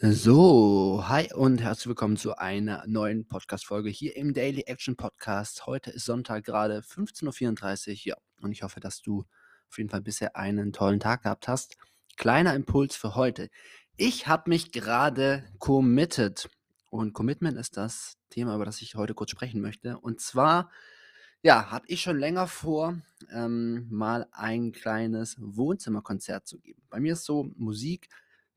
So, hi und herzlich willkommen zu einer neuen Podcast-Folge hier im Daily Action Podcast. Heute ist Sonntag, gerade 15.34 Uhr. Ja, und ich hoffe, dass du auf jeden Fall bisher einen tollen Tag gehabt hast. Kleiner Impuls für heute. Ich habe mich gerade committed. Und Commitment ist das Thema, über das ich heute kurz sprechen möchte. Und zwar, ja, habe ich schon länger vor, ähm, mal ein kleines Wohnzimmerkonzert zu geben. Bei mir ist so Musik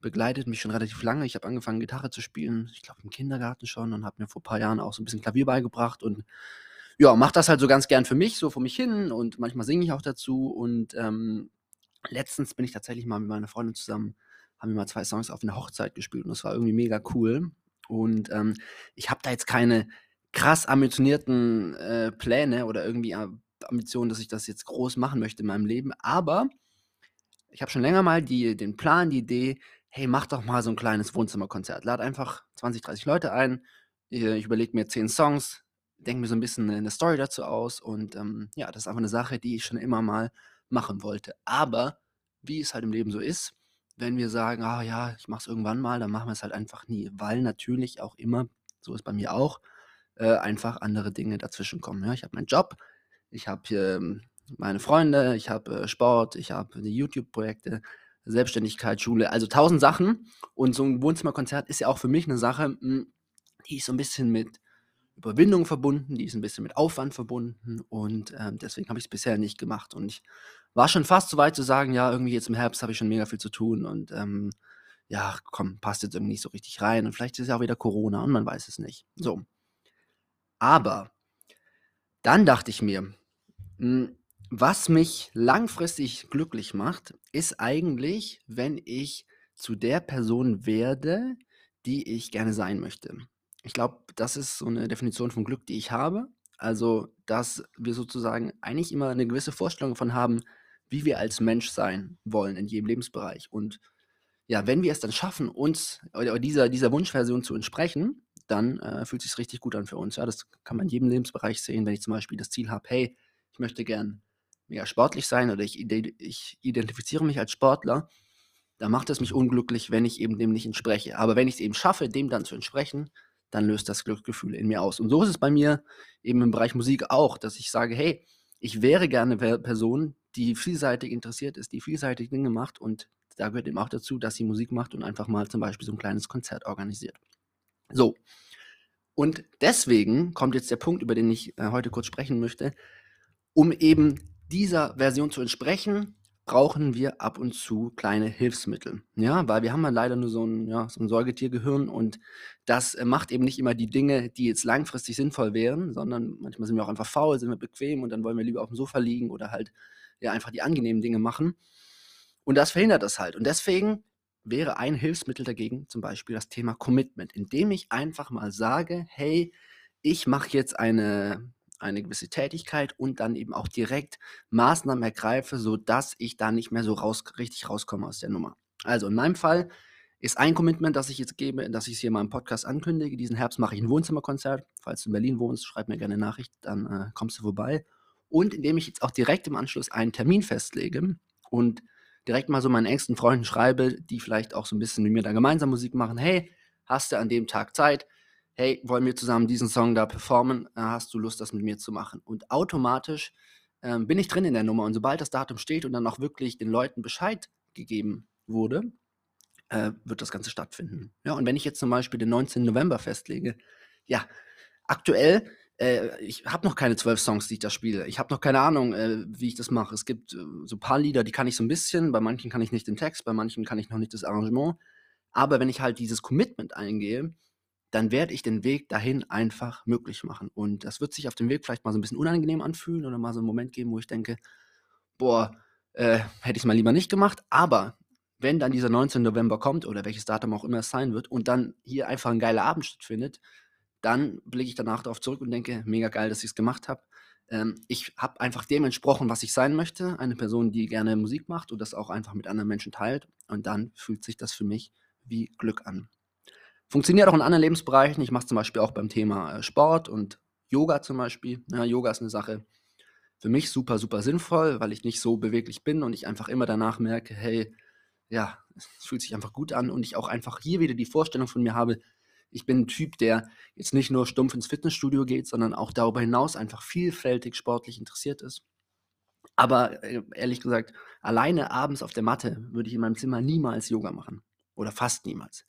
begleitet mich schon relativ lange. Ich habe angefangen, Gitarre zu spielen, ich glaube im Kindergarten schon und habe mir vor ein paar Jahren auch so ein bisschen Klavier beigebracht und ja, mache das halt so ganz gern für mich, so vor mich hin und manchmal singe ich auch dazu und ähm, letztens bin ich tatsächlich mal mit meiner Freundin zusammen, haben wir mal zwei Songs auf einer Hochzeit gespielt und das war irgendwie mega cool und ähm, ich habe da jetzt keine krass ambitionierten äh, Pläne oder irgendwie Ambitionen, dass ich das jetzt groß machen möchte in meinem Leben, aber ich habe schon länger mal die, den Plan, die Idee, hey, mach doch mal so ein kleines Wohnzimmerkonzert. Lad einfach 20, 30 Leute ein. Ich überlege mir 10 Songs, denke mir so ein bisschen eine Story dazu aus und ähm, ja, das ist einfach eine Sache, die ich schon immer mal machen wollte. Aber wie es halt im Leben so ist, wenn wir sagen, ah ja, ich mache es irgendwann mal, dann machen wir es halt einfach nie, weil natürlich auch immer, so ist bei mir auch, äh, einfach andere Dinge dazwischen kommen. Ja? Ich habe meinen Job, ich habe ähm, meine Freunde, ich habe äh, Sport, ich habe YouTube-Projekte, Selbstständigkeit, Schule, also tausend Sachen. Und so ein Wohnzimmerkonzert ist ja auch für mich eine Sache, hm, die ist so ein bisschen mit Überwindung verbunden, die ist ein bisschen mit Aufwand verbunden und ähm, deswegen habe ich es bisher nicht gemacht. Und ich war schon fast so weit zu sagen, ja, irgendwie jetzt im Herbst habe ich schon mega viel zu tun und ähm, ja, komm, passt jetzt irgendwie nicht so richtig rein und vielleicht ist ja auch wieder Corona und man weiß es nicht. So. Aber dann dachte ich mir, mh, hm, was mich langfristig glücklich macht, ist eigentlich, wenn ich zu der Person werde, die ich gerne sein möchte. Ich glaube, das ist so eine Definition von Glück, die ich habe. Also, dass wir sozusagen eigentlich immer eine gewisse Vorstellung davon haben, wie wir als Mensch sein wollen in jedem Lebensbereich. Und ja, wenn wir es dann schaffen, uns dieser, dieser Wunschversion zu entsprechen, dann äh, fühlt es sich richtig gut an für uns. Ja, das kann man in jedem Lebensbereich sehen, wenn ich zum Beispiel das Ziel habe, hey, ich möchte gern mega sportlich sein oder ich, ich identifiziere mich als Sportler, dann macht es mich unglücklich, wenn ich eben dem nicht entspreche. Aber wenn ich es eben schaffe, dem dann zu entsprechen, dann löst das Glücksgefühl in mir aus. Und so ist es bei mir eben im Bereich Musik auch, dass ich sage, hey, ich wäre gerne eine Person, die vielseitig interessiert ist, die vielseitig Dinge macht und da gehört eben auch dazu, dass sie Musik macht und einfach mal zum Beispiel so ein kleines Konzert organisiert. So. Und deswegen kommt jetzt der Punkt, über den ich äh, heute kurz sprechen möchte, um eben dieser Version zu entsprechen, brauchen wir ab und zu kleine Hilfsmittel. Ja, weil wir haben ja leider nur so ein, ja, so ein Säugetiergehirn und das äh, macht eben nicht immer die Dinge, die jetzt langfristig sinnvoll wären, sondern manchmal sind wir auch einfach faul, sind wir bequem und dann wollen wir lieber auf dem Sofa liegen oder halt ja einfach die angenehmen Dinge machen. Und das verhindert das halt. Und deswegen wäre ein Hilfsmittel dagegen zum Beispiel das Thema Commitment, indem ich einfach mal sage, hey, ich mache jetzt eine eine gewisse Tätigkeit und dann eben auch direkt Maßnahmen ergreife, sodass ich da nicht mehr so raus, richtig rauskomme aus der Nummer. Also in meinem Fall ist ein Commitment, das ich jetzt gebe, dass ich es hier mal im Podcast ankündige. Diesen Herbst mache ich ein Wohnzimmerkonzert. Falls du in Berlin wohnst, schreib mir gerne eine Nachricht, dann äh, kommst du vorbei. Und indem ich jetzt auch direkt im Anschluss einen Termin festlege und direkt mal so meinen engsten Freunden schreibe, die vielleicht auch so ein bisschen mit mir da gemeinsam Musik machen. Hey, hast du an dem Tag Zeit? Hey, wollen wir zusammen diesen Song da performen? Äh, hast du Lust, das mit mir zu machen? Und automatisch ähm, bin ich drin in der Nummer. Und sobald das Datum steht und dann auch wirklich den Leuten Bescheid gegeben wurde, äh, wird das Ganze stattfinden. Ja, und wenn ich jetzt zum Beispiel den 19. November festlege, ja, aktuell, äh, ich habe noch keine zwölf Songs, die ich da spiele. Ich habe noch keine Ahnung, äh, wie ich das mache. Es gibt äh, so ein paar Lieder, die kann ich so ein bisschen, bei manchen kann ich nicht den Text, bei manchen kann ich noch nicht das Arrangement. Aber wenn ich halt dieses Commitment eingehe, dann werde ich den Weg dahin einfach möglich machen. Und das wird sich auf dem Weg vielleicht mal so ein bisschen unangenehm anfühlen oder mal so einen Moment geben, wo ich denke, boah, äh, hätte ich es mal lieber nicht gemacht. Aber wenn dann dieser 19. November kommt oder welches Datum auch immer es sein wird und dann hier einfach ein geiler Abend stattfindet, dann blicke ich danach darauf zurück und denke, mega geil, dass ich es gemacht habe. Ähm, ich habe einfach dem entsprochen, was ich sein möchte. Eine Person, die gerne Musik macht und das auch einfach mit anderen Menschen teilt. Und dann fühlt sich das für mich wie Glück an. Funktioniert auch in anderen Lebensbereichen. Ich mache es zum Beispiel auch beim Thema äh, Sport und Yoga zum Beispiel. Ja, Yoga ist eine Sache für mich super, super sinnvoll, weil ich nicht so beweglich bin und ich einfach immer danach merke, hey, ja, es fühlt sich einfach gut an und ich auch einfach hier wieder die Vorstellung von mir habe, ich bin ein Typ, der jetzt nicht nur stumpf ins Fitnessstudio geht, sondern auch darüber hinaus einfach vielfältig sportlich interessiert ist. Aber äh, ehrlich gesagt, alleine abends auf der Matte würde ich in meinem Zimmer niemals Yoga machen oder fast niemals.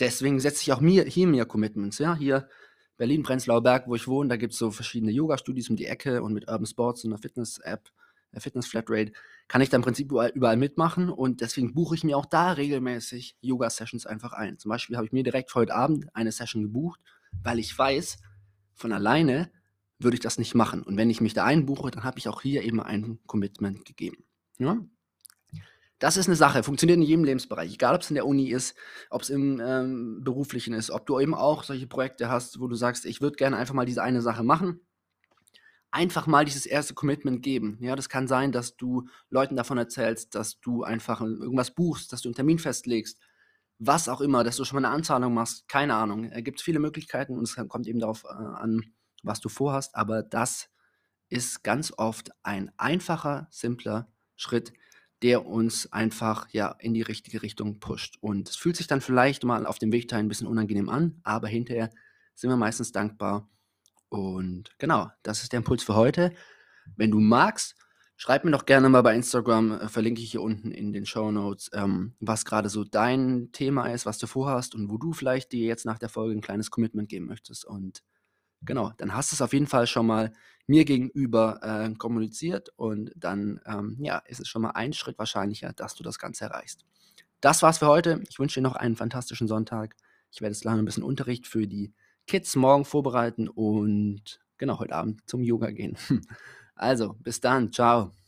Deswegen setze ich auch mir hier mir Commitments, ja, hier Berlin, Prenzlauer Berg, wo ich wohne, da gibt es so verschiedene Yoga-Studios um die Ecke und mit Urban Sports und einer Fitness-App, der Fitness Flatrate, kann ich da im Prinzip überall, überall mitmachen und deswegen buche ich mir auch da regelmäßig Yoga-Sessions einfach ein. Zum Beispiel habe ich mir direkt heute Abend eine Session gebucht, weil ich weiß, von alleine würde ich das nicht machen. Und wenn ich mich da einbuche, dann habe ich auch hier eben ein Commitment gegeben. Ja? Das ist eine Sache, funktioniert in jedem Lebensbereich, egal ob es in der Uni ist, ob es im ähm, Beruflichen ist, ob du eben auch solche Projekte hast, wo du sagst, ich würde gerne einfach mal diese eine Sache machen. Einfach mal dieses erste Commitment geben. Ja, das kann sein, dass du Leuten davon erzählst, dass du einfach irgendwas buchst, dass du einen Termin festlegst, was auch immer, dass du schon mal eine Anzahlung machst, keine Ahnung. Es gibt viele Möglichkeiten und es kommt eben darauf äh, an, was du vorhast, aber das ist ganz oft ein einfacher, simpler Schritt, der uns einfach ja in die richtige Richtung pusht. Und es fühlt sich dann vielleicht mal auf dem Weg dahin ein bisschen unangenehm an, aber hinterher sind wir meistens dankbar. Und genau, das ist der Impuls für heute. Wenn du magst, schreib mir doch gerne mal bei Instagram, äh, verlinke ich hier unten in den Show Notes, ähm, was gerade so dein Thema ist, was du vorhast und wo du vielleicht dir jetzt nach der Folge ein kleines Commitment geben möchtest. Und Genau, dann hast du es auf jeden Fall schon mal mir gegenüber äh, kommuniziert und dann ähm, ja, ist es schon mal ein Schritt wahrscheinlicher, dass du das Ganze erreichst. Das war's für heute. Ich wünsche dir noch einen fantastischen Sonntag. Ich werde jetzt lange ein bisschen Unterricht für die Kids morgen vorbereiten und genau heute Abend zum Yoga gehen. Also, bis dann. Ciao.